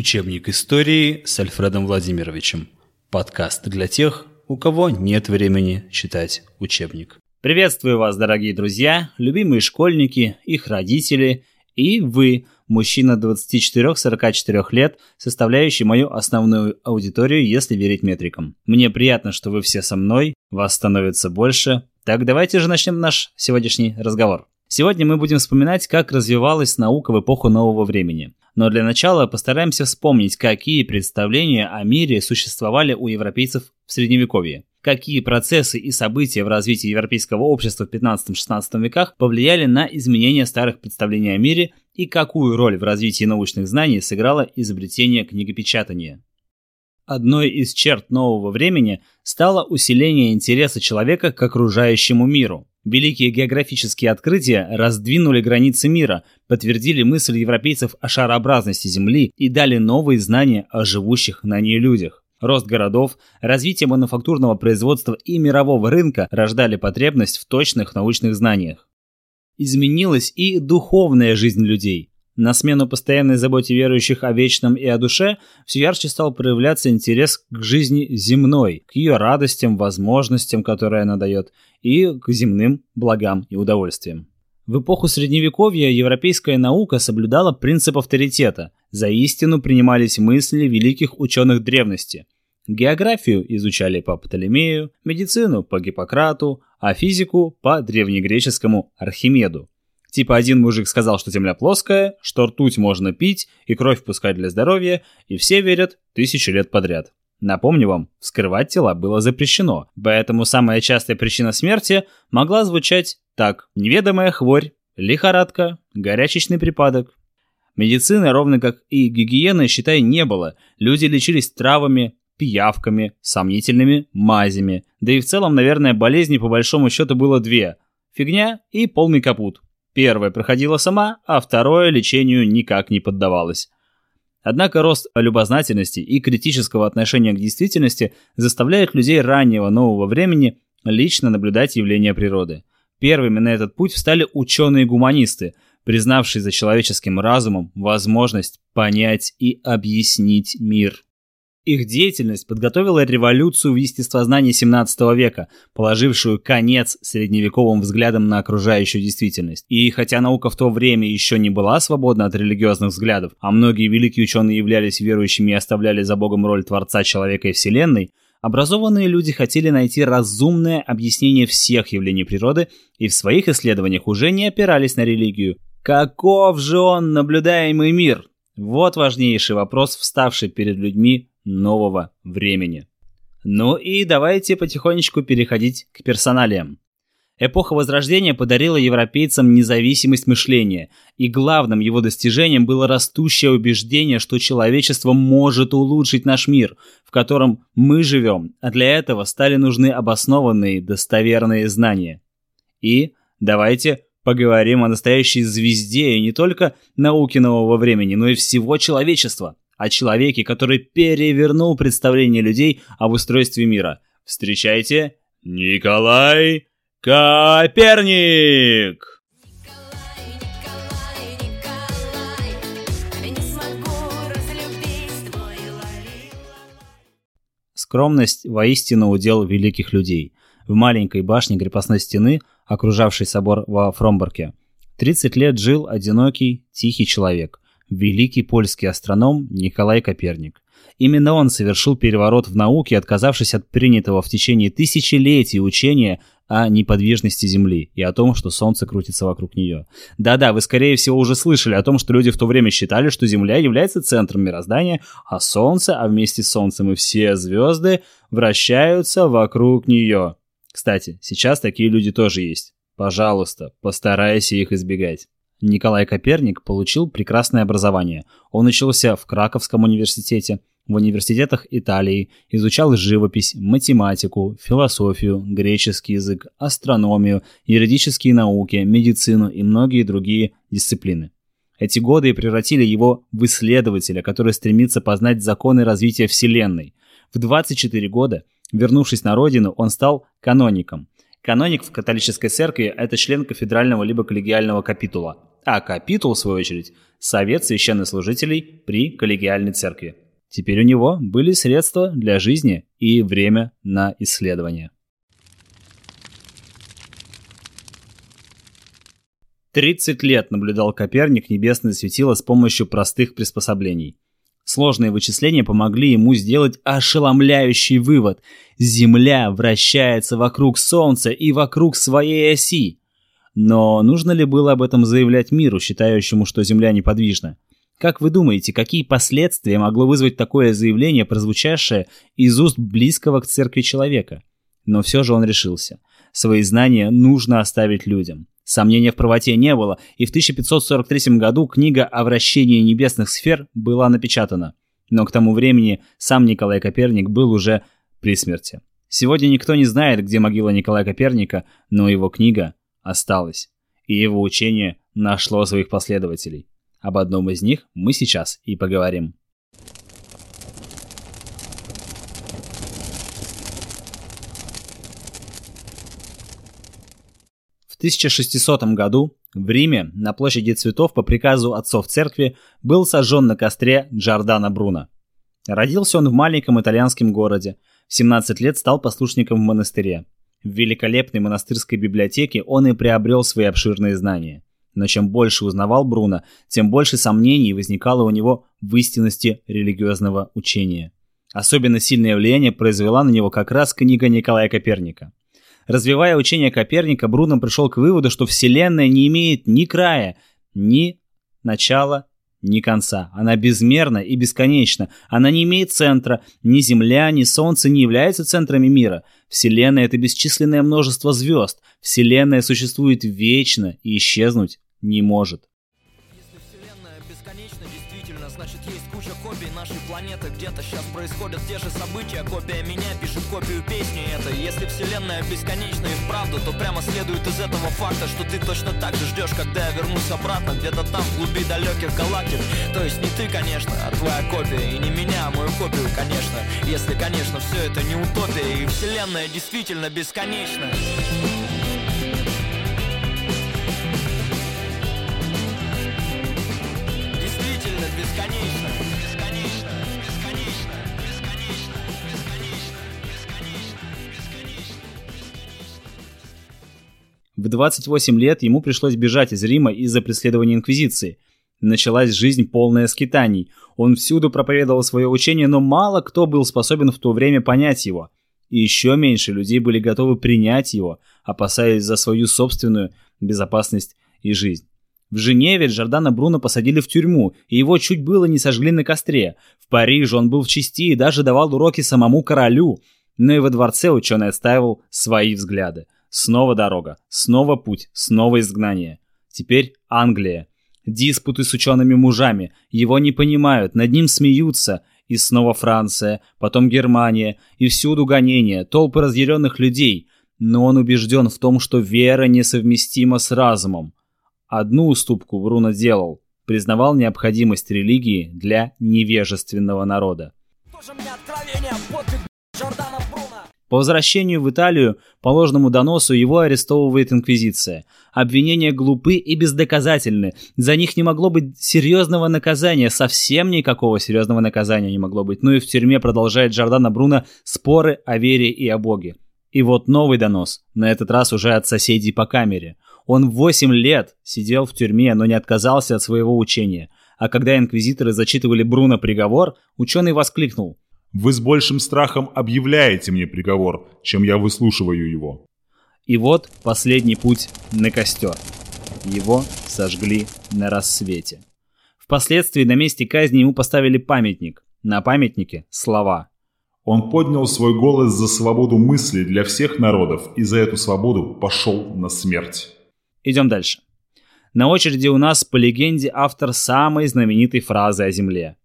Учебник истории с Альфредом Владимировичем. Подкаст для тех, у кого нет времени читать учебник. Приветствую вас, дорогие друзья, любимые школьники, их родители и вы, мужчина 24-44 лет, составляющий мою основную аудиторию, если верить метрикам. Мне приятно, что вы все со мной, вас становится больше. Так давайте же начнем наш сегодняшний разговор. Сегодня мы будем вспоминать, как развивалась наука в эпоху нового времени. Но для начала постараемся вспомнить, какие представления о мире существовали у европейцев в Средневековье. Какие процессы и события в развитии европейского общества в 15-16 веках повлияли на изменение старых представлений о мире и какую роль в развитии научных знаний сыграло изобретение книгопечатания. Одной из черт нового времени стало усиление интереса человека к окружающему миру. Великие географические открытия раздвинули границы мира, подтвердили мысль европейцев о шарообразности Земли и дали новые знания о живущих на ней людях. Рост городов, развитие мануфактурного производства и мирового рынка рождали потребность в точных научных знаниях. Изменилась и духовная жизнь людей. На смену постоянной заботе верующих о вечном и о душе все ярче стал проявляться интерес к жизни земной, к ее радостям, возможностям, которые она дает, и к земным благам и удовольствиям. В эпоху Средневековья европейская наука соблюдала принцип авторитета. За истину принимались мысли великих ученых древности. Географию изучали по Птолемею, медицину по Гиппократу, а физику по древнегреческому Архимеду. Типа один мужик сказал, что земля плоская, что ртуть можно пить и кровь пускать для здоровья, и все верят тысячи лет подряд. Напомню вам, вскрывать тела было запрещено, поэтому самая частая причина смерти могла звучать так. Неведомая хворь, лихорадка, горячечный припадок. Медицины, ровно как и гигиены, считай, не было. Люди лечились травами, пиявками, сомнительными мазями. Да и в целом, наверное, болезней по большому счету было две. Фигня и полный капут. Первое проходило сама, а второе лечению никак не поддавалось. Однако рост любознательности и критического отношения к действительности заставляет людей раннего нового времени лично наблюдать явления природы. Первыми на этот путь встали ученые-гуманисты, признавшие за человеческим разумом возможность понять и объяснить мир. Их деятельность подготовила революцию в естествознании 17 века, положившую конец средневековым взглядам на окружающую действительность. И хотя наука в то время еще не была свободна от религиозных взглядов, а многие великие ученые являлись верующими и оставляли за Богом роль Творца человека и Вселенной, образованные люди хотели найти разумное объяснение всех явлений природы и в своих исследованиях уже не опирались на религию. Каков же он, наблюдаемый мир? Вот важнейший вопрос, вставший перед людьми нового времени. Ну и давайте потихонечку переходить к персоналиям. Эпоха Возрождения подарила европейцам независимость мышления, и главным его достижением было растущее убеждение, что человечество может улучшить наш мир, в котором мы живем, а для этого стали нужны обоснованные, достоверные знания. И давайте поговорим о настоящей звезде и не только науки нового времени, но и всего человечества о человеке, который перевернул представление людей об устройстве мира. Встречайте, Николай Коперник! Скромность воистину удел великих людей. В маленькой башне крепостной стены, окружавшей собор во Фромборке, 30 лет жил одинокий, тихий человек – великий польский астроном Николай Коперник. Именно он совершил переворот в науке, отказавшись от принятого в течение тысячелетий учения о неподвижности Земли и о том, что Солнце крутится вокруг нее. Да-да, вы скорее всего уже слышали о том, что люди в то время считали, что Земля является центром мироздания, а Солнце, а вместе с Солнцем и все звезды вращаются вокруг нее. Кстати, сейчас такие люди тоже есть. Пожалуйста, постарайся их избегать. Николай Коперник получил прекрасное образование. Он учился в Краковском университете, в университетах Италии, изучал живопись, математику, философию, греческий язык, астрономию, юридические науки, медицину и многие другие дисциплины. Эти годы превратили его в исследователя, который стремится познать законы развития Вселенной. В 24 года, вернувшись на родину, он стал каноником. Каноник в католической церкви – это член кафедрального либо коллегиального капитула – а капитул, в свою очередь, совет священнослужителей при коллегиальной церкви. Теперь у него были средства для жизни и время на исследование. 30 лет наблюдал Коперник небесное светило с помощью простых приспособлений. Сложные вычисления помогли ему сделать ошеломляющий вывод. Земля вращается вокруг Солнца и вокруг своей оси. Но нужно ли было об этом заявлять миру, считающему, что Земля неподвижна? Как вы думаете, какие последствия могло вызвать такое заявление, прозвучавшее из уст близкого к церкви человека? Но все же он решился. Свои знания нужно оставить людям. Сомнения в правоте не было, и в 1543 году книга о вращении небесных сфер была напечатана. Но к тому времени сам Николай Коперник был уже при смерти. Сегодня никто не знает, где могила Николая Коперника, но его книга осталась, и его учение нашло своих последователей. Об одном из них мы сейчас и поговорим. 1600 году в Риме на площади цветов по приказу отцов церкви был сожжен на костре Джордано Бруно. Родился он в маленьком итальянском городе, в 17 лет стал послушником в монастыре. В великолепной монастырской библиотеке он и приобрел свои обширные знания. Но чем больше узнавал Бруно, тем больше сомнений возникало у него в истинности религиозного учения. Особенно сильное влияние произвела на него как раз книга Николая Коперника. Развивая учение Коперника, Бруно пришел к выводу, что Вселенная не имеет ни края, ни начала, ни конца. Она безмерна и бесконечна. Она не имеет центра. Ни Земля, ни Солнце не являются центрами мира. Вселенная — это бесчисленное множество звезд. Вселенная существует вечно и исчезнуть не может. Планеты Где-то сейчас происходят те же события. Копия меня пишет копию песни Это если вселенная бесконечна и вправду То прямо следует из этого факта Что ты точно так же ждешь, когда я вернусь обратно Где-то там, в глуби далеких галактик. То есть не ты, конечно, а твоя копия И не меня, а мою копию, конечно. Если, конечно, все это не утопия И вселенная действительно бесконечна. Действительно бесконечно В 28 лет ему пришлось бежать из Рима из-за преследования Инквизиции. Началась жизнь полная скитаний. Он всюду проповедовал свое учение, но мало кто был способен в то время понять его. И еще меньше людей были готовы принять его, опасаясь за свою собственную безопасность и жизнь. В Женеве Джордана Бруно посадили в тюрьму, и его чуть было не сожгли на костре. В Париже он был в чести и даже давал уроки самому королю. Но и во дворце ученый отстаивал свои взгляды. Снова дорога, снова путь, снова изгнание. Теперь Англия. Диспуты с учеными мужами. Его не понимают, над ним смеются. И снова Франция, потом Германия. И всюду гонения, толпы разъяренных людей. Но он убежден в том, что вера несовместима с разумом. Одну уступку Бруно делал. Признавал необходимость религии для невежественного народа. Тоже мне по возвращению в Италию по ложному доносу его арестовывает Инквизиция. Обвинения глупы и бездоказательны. За них не могло быть серьезного наказания, совсем никакого серьезного наказания не могло быть. Ну и в тюрьме продолжает Джордано Бруно споры о вере и о Боге. И вот новый донос, на этот раз уже от соседей по камере. Он 8 лет сидел в тюрьме, но не отказался от своего учения. А когда инквизиторы зачитывали Бруно приговор, ученый воскликнул – вы с большим страхом объявляете мне приговор, чем я выслушиваю его. И вот последний путь на костер. Его сожгли на рассвете. Впоследствии на месте казни ему поставили памятник. На памятнике слова. Он поднял свой голос за свободу мысли для всех народов и за эту свободу пошел на смерть. Идем дальше. На очереди у нас, по легенде, автор самой знаменитой фразы о Земле.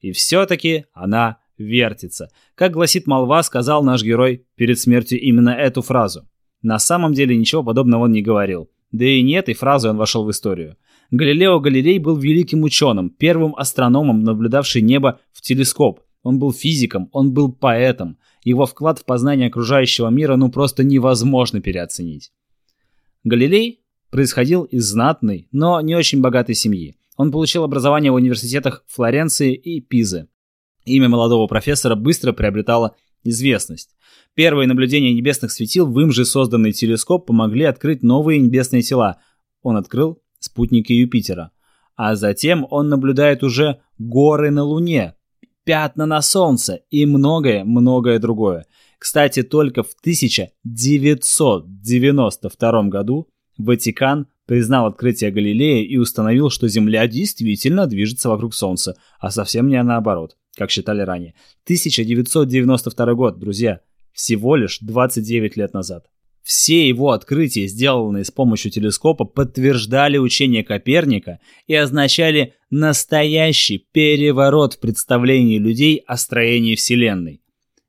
И все-таки она вертится. Как гласит молва, сказал наш герой перед смертью именно эту фразу. На самом деле ничего подобного он не говорил. Да и нет, и фразой он вошел в историю. Галилео Галилей был великим ученым, первым астрономом, наблюдавший небо в телескоп. Он был физиком, он был поэтом. Его вклад в познание окружающего мира ну просто невозможно переоценить. Галилей происходил из знатной, но не очень богатой семьи. Он получил образование в университетах Флоренции и Пизы. Имя молодого профессора быстро приобретало известность. Первые наблюдения небесных светил в им же созданный телескоп помогли открыть новые небесные тела. Он открыл спутники Юпитера. А затем он наблюдает уже горы на Луне, пятна на Солнце и многое-многое другое. Кстати, только в 1992 году Ватикан признал открытие Галилея и установил, что Земля действительно движется вокруг Солнца, а совсем не наоборот, как считали ранее. 1992 год, друзья, всего лишь 29 лет назад. Все его открытия, сделанные с помощью телескопа, подтверждали учение Коперника и означали настоящий переворот в представлении людей о строении Вселенной.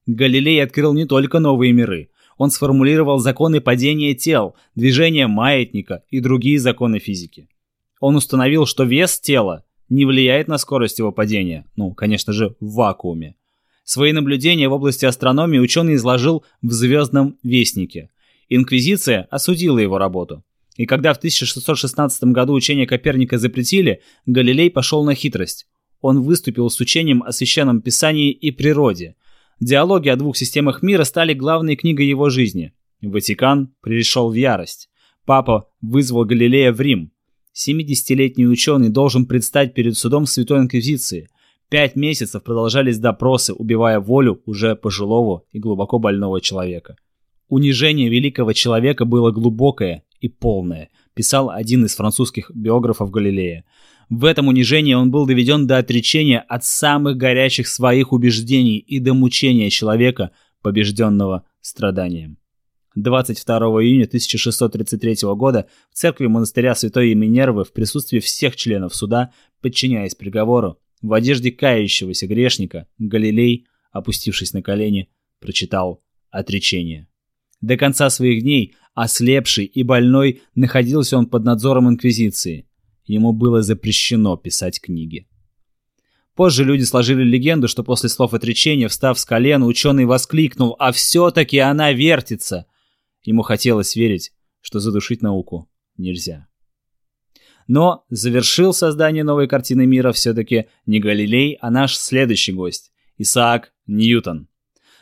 Галилей открыл не только новые миры, он сформулировал законы падения тел, движения маятника и другие законы физики. Он установил, что вес тела не влияет на скорость его падения, ну, конечно же, в вакууме. Свои наблюдения в области астрономии ученый изложил в «Звездном вестнике». Инквизиция осудила его работу. И когда в 1616 году учение Коперника запретили, Галилей пошел на хитрость. Он выступил с учением о священном писании и природе – Диалоги о двух системах мира стали главной книгой его жизни. Ватикан пришел в ярость. Папа вызвал Галилея в Рим. 70-летний ученый должен предстать перед судом Святой Инквизиции. Пять месяцев продолжались допросы, убивая волю уже пожилого и глубоко больного человека. Унижение великого человека было глубокое и полное, писал один из французских биографов Галилея. В этом унижении он был доведен до отречения от самых горячих своих убеждений и до мучения человека, побежденного страданием. 22 июня 1633 года в церкви монастыря Святой Минервы в присутствии всех членов суда, подчиняясь приговору, в одежде кающегося грешника, Галилей, опустившись на колени, прочитал отречение. До конца своих дней, ослепший и больной, находился он под надзором Инквизиции ему было запрещено писать книги. Позже люди сложили легенду, что после слов отречения, встав с колена, ученый воскликнул «А все-таки она вертится!» Ему хотелось верить, что задушить науку нельзя. Но завершил создание новой картины мира все-таки не Галилей, а наш следующий гость – Исаак Ньютон.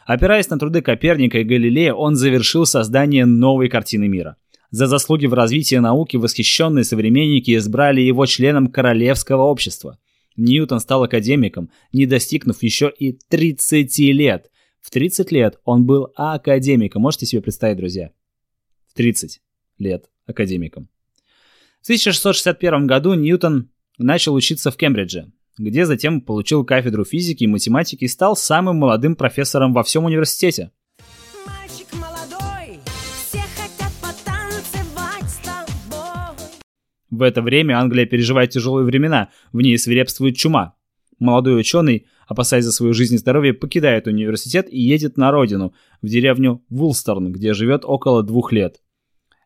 Опираясь на труды Коперника и Галилея, он завершил создание новой картины мира – за заслуги в развитии науки восхищенные современники избрали его членом Королевского общества. Ньютон стал академиком, не достигнув еще и 30 лет. В 30 лет он был академиком. Можете себе представить, друзья? В 30 лет академиком. В 1661 году Ньютон начал учиться в Кембридже, где затем получил кафедру физики и математики и стал самым молодым профессором во всем университете. В это время Англия переживает тяжелые времена, в ней свирепствует чума. Молодой ученый, опасаясь за свою жизнь и здоровье, покидает университет и едет на родину, в деревню Вулстерн, где живет около двух лет.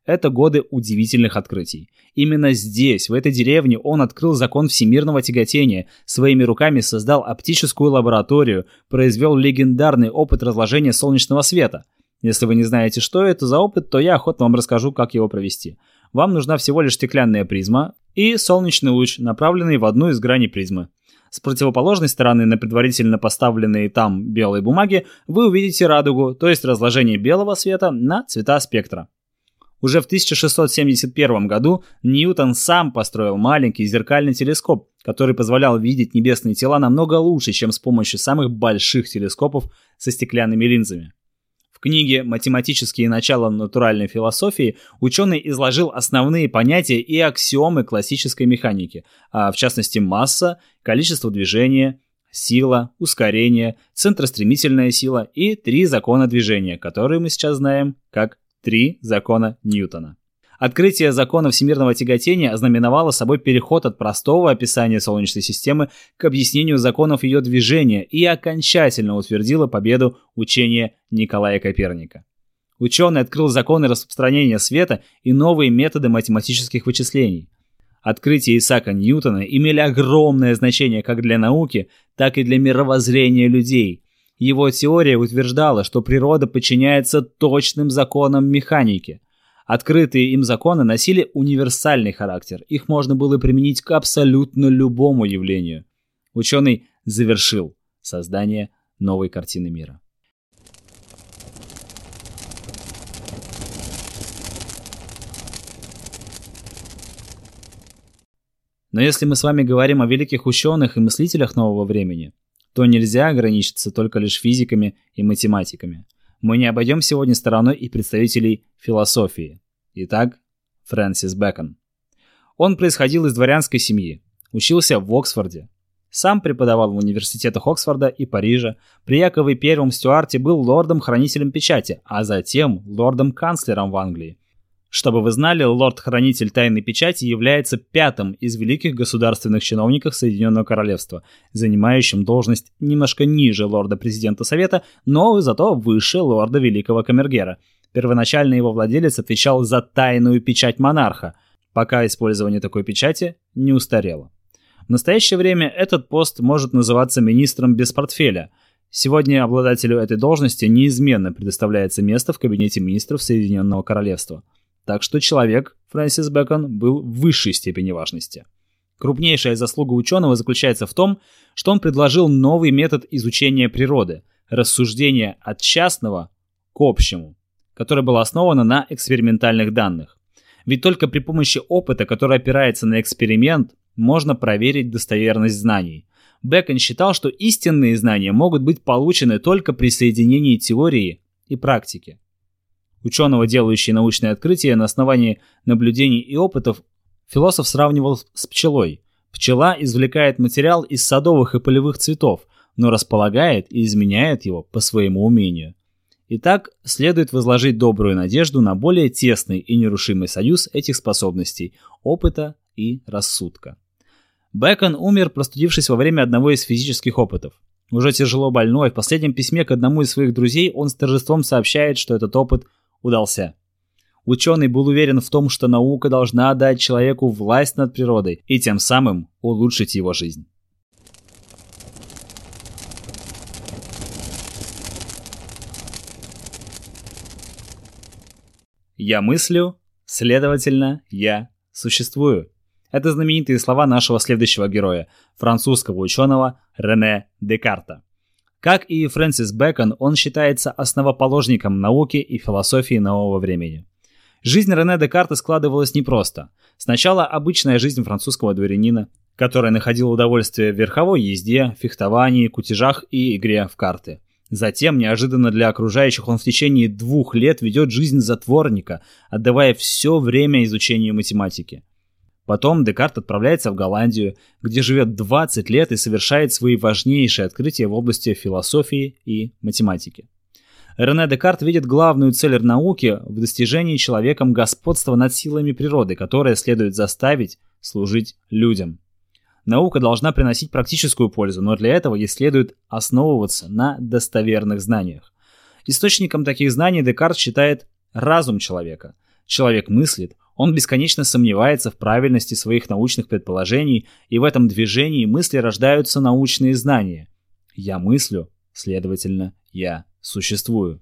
Это годы удивительных открытий. Именно здесь, в этой деревне, он открыл закон всемирного тяготения, своими руками создал оптическую лабораторию, произвел легендарный опыт разложения солнечного света. Если вы не знаете, что это за опыт, то я охотно вам расскажу, как его провести вам нужна всего лишь стеклянная призма и солнечный луч, направленный в одну из граней призмы. С противоположной стороны на предварительно поставленной там белой бумаге вы увидите радугу, то есть разложение белого света на цвета спектра. Уже в 1671 году Ньютон сам построил маленький зеркальный телескоп, который позволял видеть небесные тела намного лучше, чем с помощью самых больших телескопов со стеклянными линзами книге «Математические начала натуральной философии» ученый изложил основные понятия и аксиомы классической механики, а в частности масса, количество движения, сила, ускорение, центростремительная сила и три закона движения, которые мы сейчас знаем как три закона Ньютона. Открытие закона всемирного тяготения ознаменовало собой переход от простого описания Солнечной системы к объяснению законов ее движения и окончательно утвердило победу учения Николая Коперника. Ученый открыл законы распространения света и новые методы математических вычислений. Открытия Исаака Ньютона имели огромное значение как для науки, так и для мировоззрения людей. Его теория утверждала, что природа подчиняется точным законам механики. Открытые им законы носили универсальный характер, их можно было применить к абсолютно любому явлению. Ученый завершил создание новой картины мира. Но если мы с вами говорим о великих ученых и мыслителях нового времени, то нельзя ограничиться только лишь физиками и математиками. Мы не обойдем сегодня стороной и представителей философии. Итак, Фрэнсис Бэкон. Он происходил из дворянской семьи, учился в Оксфорде, сам преподавал в университетах Оксфорда и Парижа. При Якове Первом Стюарте был лордом-хранителем печати, а затем лордом-канцлером в Англии. Чтобы вы знали, лорд-хранитель тайной печати является пятым из великих государственных чиновников Соединенного Королевства, занимающим должность немножко ниже лорда-президента Совета, но зато выше лорда Великого Камергера. Первоначально его владелец отвечал за тайную печать монарха, пока использование такой печати не устарело. В настоящее время этот пост может называться министром без портфеля. Сегодня обладателю этой должности неизменно предоставляется место в кабинете министров Соединенного Королевства. Так что человек, Фрэнсис Бэкон, был в высшей степени важности. Крупнейшая заслуга ученого заключается в том, что он предложил новый метод изучения природы – рассуждение от частного к общему, которое было основано на экспериментальных данных. Ведь только при помощи опыта, который опирается на эксперимент, можно проверить достоверность знаний. Бэкон считал, что истинные знания могут быть получены только при соединении теории и практики. Ученого, делающий научные открытия на основании наблюдений и опытов, философ сравнивал с пчелой. Пчела извлекает материал из садовых и полевых цветов, но располагает и изменяет его по своему умению. Итак, следует возложить добрую надежду на более тесный и нерушимый союз этих способностей – опыта и рассудка. Бэкон умер, простудившись во время одного из физических опытов. Уже тяжело больной, в последнем письме к одному из своих друзей он с торжеством сообщает, что этот опыт удался. Ученый был уверен в том, что наука должна дать человеку власть над природой и тем самым улучшить его жизнь. Я мыслю, следовательно, я существую. Это знаменитые слова нашего следующего героя, французского ученого Рене Декарта. Как и Фрэнсис Бэкон, он считается основоположником науки и философии нового времени. Жизнь Рене Декарта складывалась непросто. Сначала обычная жизнь французского дворянина, который находил удовольствие в верховой езде, фехтовании, кутежах и игре в карты. Затем, неожиданно для окружающих, он в течение двух лет ведет жизнь затворника, отдавая все время изучению математики. Потом Декарт отправляется в Голландию, где живет 20 лет и совершает свои важнейшие открытия в области философии и математики. Рене Декарт видит главную цель науки в достижении человеком господства над силами природы, которое следует заставить служить людям. Наука должна приносить практическую пользу, но для этого ей следует основываться на достоверных знаниях. Источником таких знаний Декарт считает разум человека. Человек мыслит, он бесконечно сомневается в правильности своих научных предположений, и в этом движении мысли рождаются научные знания. Я мыслю, следовательно, я существую.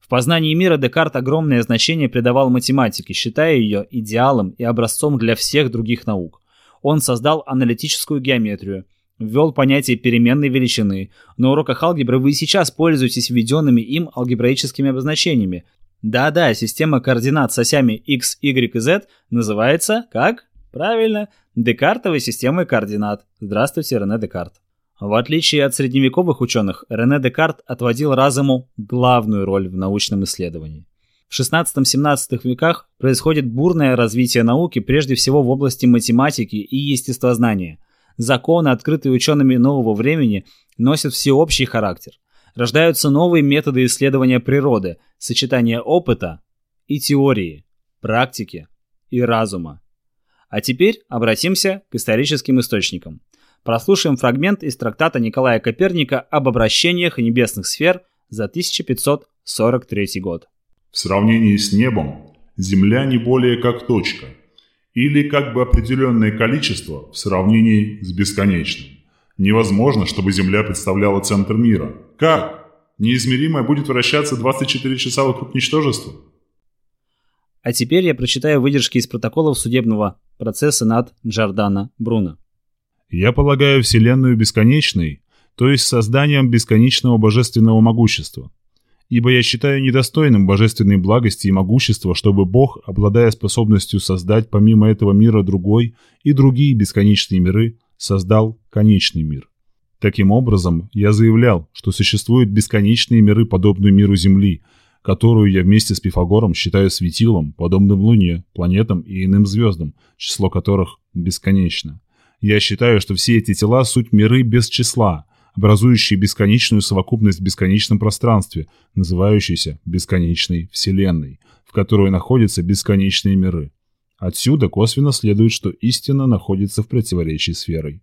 В познании мира Декарт огромное значение придавал математике, считая ее идеалом и образцом для всех других наук. Он создал аналитическую геометрию, ввел понятие переменной величины. На уроках алгебры вы сейчас пользуетесь введенными им алгебраическими обозначениями, да-да, система координат с осями x, y и z называется как? Правильно, Декартовой системой координат. Здравствуйте, Рене Декарт. В отличие от средневековых ученых, Рене Декарт отводил разуму главную роль в научном исследовании. В 16-17 веках происходит бурное развитие науки, прежде всего в области математики и естествознания. Законы, открытые учеными нового времени, носят всеобщий характер – рождаются новые методы исследования природы, сочетание опыта и теории, практики и разума. А теперь обратимся к историческим источникам. Прослушаем фрагмент из трактата Николая Коперника об обращениях небесных сфер за 1543 год. В сравнении с небом Земля не более как точка, или как бы определенное количество в сравнении с бесконечным. Невозможно, чтобы Земля представляла центр мира. Как? Неизмеримое будет вращаться 24 часа вокруг ничтожества? А теперь я прочитаю выдержки из протоколов судебного процесса над Джордано Бруно. Я полагаю Вселенную бесконечной, то есть созданием бесконечного божественного могущества. Ибо я считаю недостойным божественной благости и могущества, чтобы Бог, обладая способностью создать помимо этого мира другой и другие бесконечные миры, создал конечный мир. Таким образом, я заявлял, что существуют бесконечные миры, подобные миру Земли, которую я вместе с Пифагором считаю светилом, подобным Луне, планетам и иным звездам, число которых бесконечно. Я считаю, что все эти тела – суть миры без числа, образующие бесконечную совокупность в бесконечном пространстве, называющейся бесконечной Вселенной, в которой находятся бесконечные миры. Отсюда косвенно следует, что истина находится в противоречии с верой.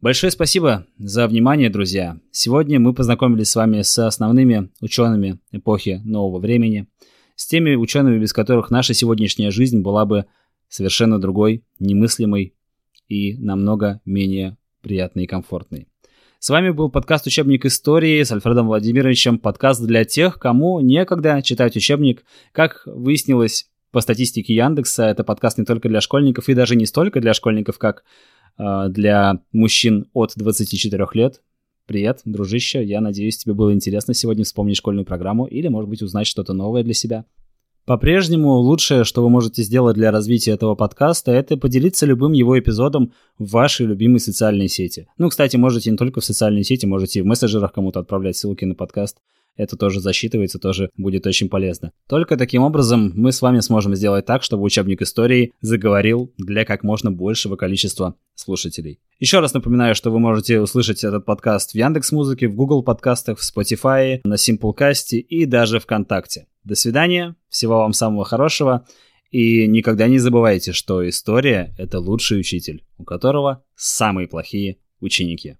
Большое спасибо за внимание, друзья. Сегодня мы познакомились с вами с основными учеными эпохи нового времени, с теми учеными, без которых наша сегодняшняя жизнь была бы совершенно другой, немыслимой и намного менее приятной и комфортной. С вами был подкаст «Учебник истории» с Альфредом Владимировичем. Подкаст для тех, кому некогда читать учебник. Как выяснилось по статистике Яндекса, это подкаст не только для школьников и даже не столько для школьников, как э, для мужчин от 24 лет. Привет, дружище. Я надеюсь, тебе было интересно сегодня вспомнить школьную программу или, может быть, узнать что-то новое для себя. По-прежнему лучшее, что вы можете сделать для развития этого подкаста, это поделиться любым его эпизодом в вашей любимой социальной сети. Ну, кстати, можете не только в социальной сети, можете и в мессенджерах кому-то отправлять ссылки на подкаст. Это тоже засчитывается, тоже будет очень полезно. Только таким образом мы с вами сможем сделать так, чтобы учебник истории заговорил для как можно большего количества слушателей. Еще раз напоминаю, что вы можете услышать этот подкаст в Яндекс Музыке, в Google подкастах, в Spotify, на Simplecast и даже ВКонтакте. До свидания, всего вам самого хорошего. И никогда не забывайте, что история — это лучший учитель, у которого самые плохие ученики.